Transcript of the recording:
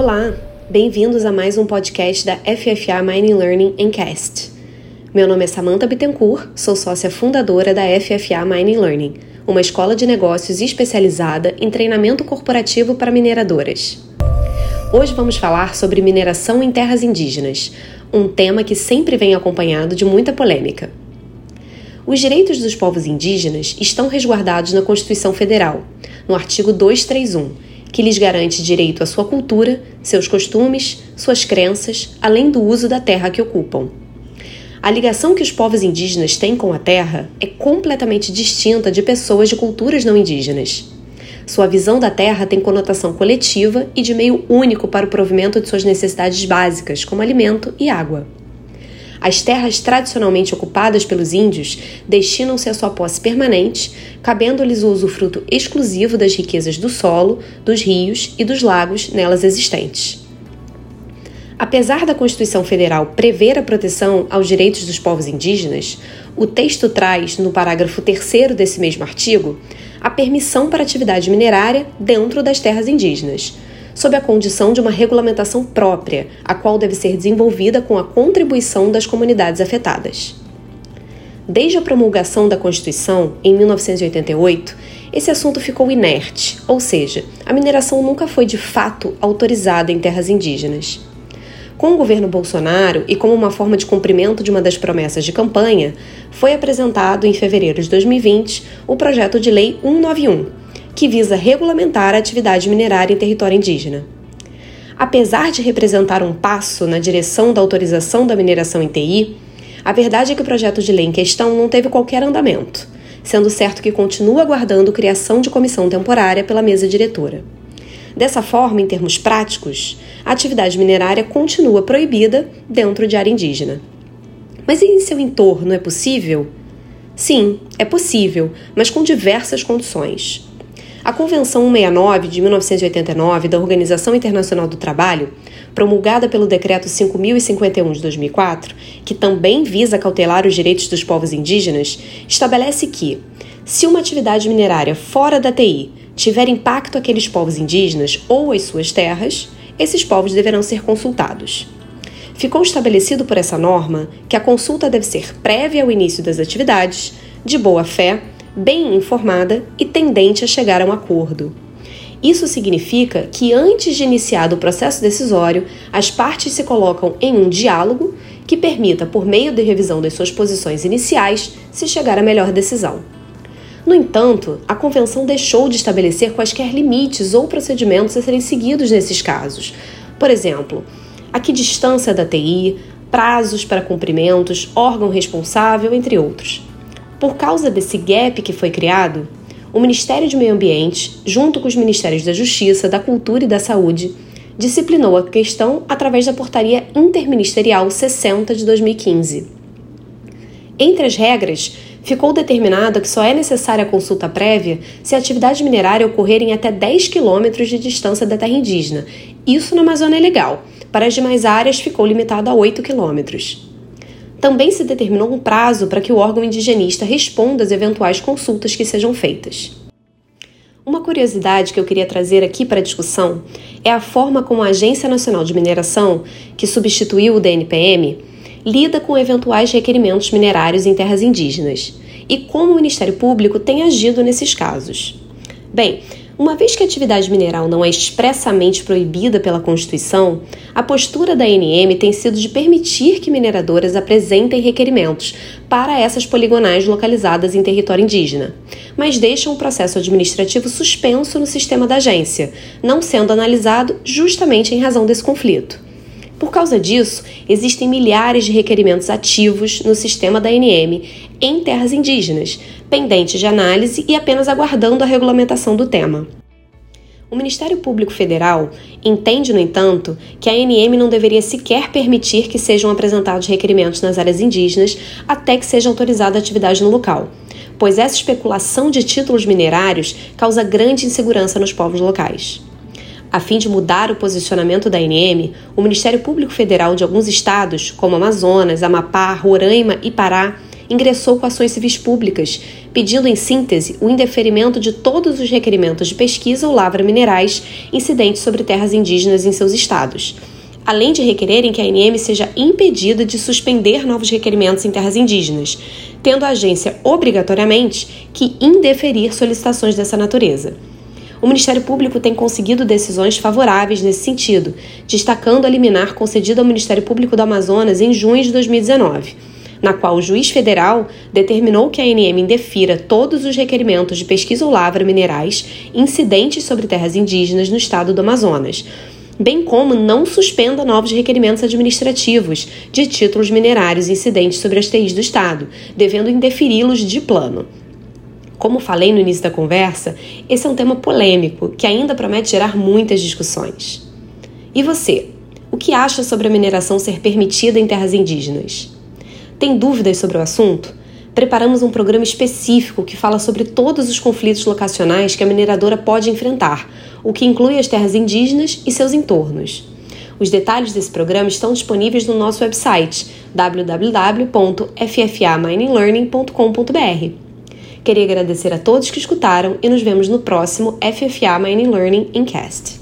Olá, bem-vindos a mais um podcast da FFA Mining Learning Encast. Meu nome é Samantha Bittencourt, sou sócia fundadora da FFA Mining Learning, uma escola de negócios especializada em treinamento corporativo para mineradoras. Hoje vamos falar sobre mineração em terras indígenas, um tema que sempre vem acompanhado de muita polêmica. Os direitos dos povos indígenas estão resguardados na Constituição Federal, no artigo 231, que lhes garante direito à sua cultura, seus costumes, suas crenças, além do uso da terra que ocupam. A ligação que os povos indígenas têm com a terra é completamente distinta de pessoas de culturas não indígenas. Sua visão da terra tem conotação coletiva e de meio único para o provimento de suas necessidades básicas, como alimento e água. As terras tradicionalmente ocupadas pelos índios destinam-se à sua posse permanente, cabendo-lhes o usufruto exclusivo das riquezas do solo, dos rios e dos lagos nelas existentes. Apesar da Constituição Federal prever a proteção aos direitos dos povos indígenas, o texto traz, no parágrafo 3 desse mesmo artigo, a permissão para atividade minerária dentro das terras indígenas, sob a condição de uma regulamentação própria, a qual deve ser desenvolvida com a contribuição das comunidades afetadas. Desde a promulgação da Constituição, em 1988, esse assunto ficou inerte, ou seja, a mineração nunca foi de fato autorizada em terras indígenas. Com o governo Bolsonaro e como uma forma de cumprimento de uma das promessas de campanha, foi apresentado em fevereiro de 2020 o projeto de Lei 191, que visa regulamentar a atividade minerária em território indígena. Apesar de representar um passo na direção da autorização da mineração em TI, a verdade é que o projeto de lei em questão não teve qualquer andamento, sendo certo que continua aguardando criação de comissão temporária pela mesa diretora. Dessa forma, em termos práticos, a atividade minerária continua proibida dentro de área indígena. Mas em seu entorno é possível? Sim, é possível, mas com diversas condições. A Convenção 169 de 1989 da Organização Internacional do Trabalho, promulgada pelo Decreto 5051 de 2004, que também visa cautelar os direitos dos povos indígenas, estabelece que, se uma atividade minerária fora da TI tiver impacto àqueles povos indígenas ou às suas terras, esses povos deverão ser consultados. Ficou estabelecido por essa norma que a consulta deve ser prévia ao início das atividades, de boa fé, bem informada e tendente a chegar a um acordo. Isso significa que, antes de iniciado o processo decisório, as partes se colocam em um diálogo que permita, por meio de revisão das suas posições iniciais, se chegar à melhor decisão. No entanto, a Convenção deixou de estabelecer quaisquer limites ou procedimentos a serem seguidos nesses casos. Por exemplo, a que distância da TI, prazos para cumprimentos, órgão responsável, entre outros. Por causa desse gap que foi criado, o Ministério de Meio Ambiente, junto com os Ministérios da Justiça, da Cultura e da Saúde, disciplinou a questão através da Portaria Interministerial 60 de 2015. Entre as regras, ficou determinado que só é necessária a consulta prévia se a atividade minerária ocorrer em até 10 quilômetros de distância da terra indígena, isso na Amazônia Legal. Para as demais áreas, ficou limitado a 8 quilômetros. Também se determinou um prazo para que o órgão indigenista responda às eventuais consultas que sejam feitas. Uma curiosidade que eu queria trazer aqui para a discussão é a forma como a Agência Nacional de Mineração, que substituiu o DNPM, lida com eventuais requerimentos minerários em terras indígenas e como o Ministério Público tem agido nesses casos. Bem, uma vez que a atividade mineral não é expressamente proibida pela Constituição, a postura da ANM tem sido de permitir que mineradoras apresentem requerimentos para essas poligonais localizadas em território indígena, mas deixam o processo administrativo suspenso no sistema da agência, não sendo analisado justamente em razão desse conflito. Por causa disso, existem milhares de requerimentos ativos no sistema da ANM em terras indígenas, pendentes de análise e apenas aguardando a regulamentação do tema. O Ministério Público Federal entende, no entanto, que a ANM não deveria sequer permitir que sejam apresentados requerimentos nas áreas indígenas até que seja autorizada a atividade no local, pois essa especulação de títulos minerários causa grande insegurança nos povos locais. A fim de mudar o posicionamento da ANM, o Ministério Público Federal de alguns estados, como Amazonas, Amapá, Roraima e Pará, ingressou com ações civis públicas, pedindo, em síntese, o indeferimento de todos os requerimentos de pesquisa ou lavra minerais incidentes sobre terras indígenas em seus estados além de requererem que a ANM seja impedida de suspender novos requerimentos em terras indígenas, tendo a agência obrigatoriamente que indeferir solicitações dessa natureza. O Ministério Público tem conseguido decisões favoráveis nesse sentido, destacando a liminar concedida ao Ministério Público do Amazonas em junho de 2019, na qual o juiz federal determinou que a ANM indefira todos os requerimentos de pesquisa ou lavra minerais incidentes sobre terras indígenas no estado do Amazonas, bem como não suspenda novos requerimentos administrativos de títulos minerários incidentes sobre as TIs do Estado, devendo indeferi-los de plano. Como falei no início da conversa, esse é um tema polêmico que ainda promete gerar muitas discussões. E você? O que acha sobre a mineração ser permitida em terras indígenas? Tem dúvidas sobre o assunto? preparamos um programa específico que fala sobre todos os conflitos locacionais que a mineradora pode enfrentar, o que inclui as terras indígenas e seus entornos. Os detalhes desse programa estão disponíveis no nosso website www.ffamininglearning.com.br. Queria agradecer a todos que escutaram e nos vemos no próximo FFA Mining Learning Cast.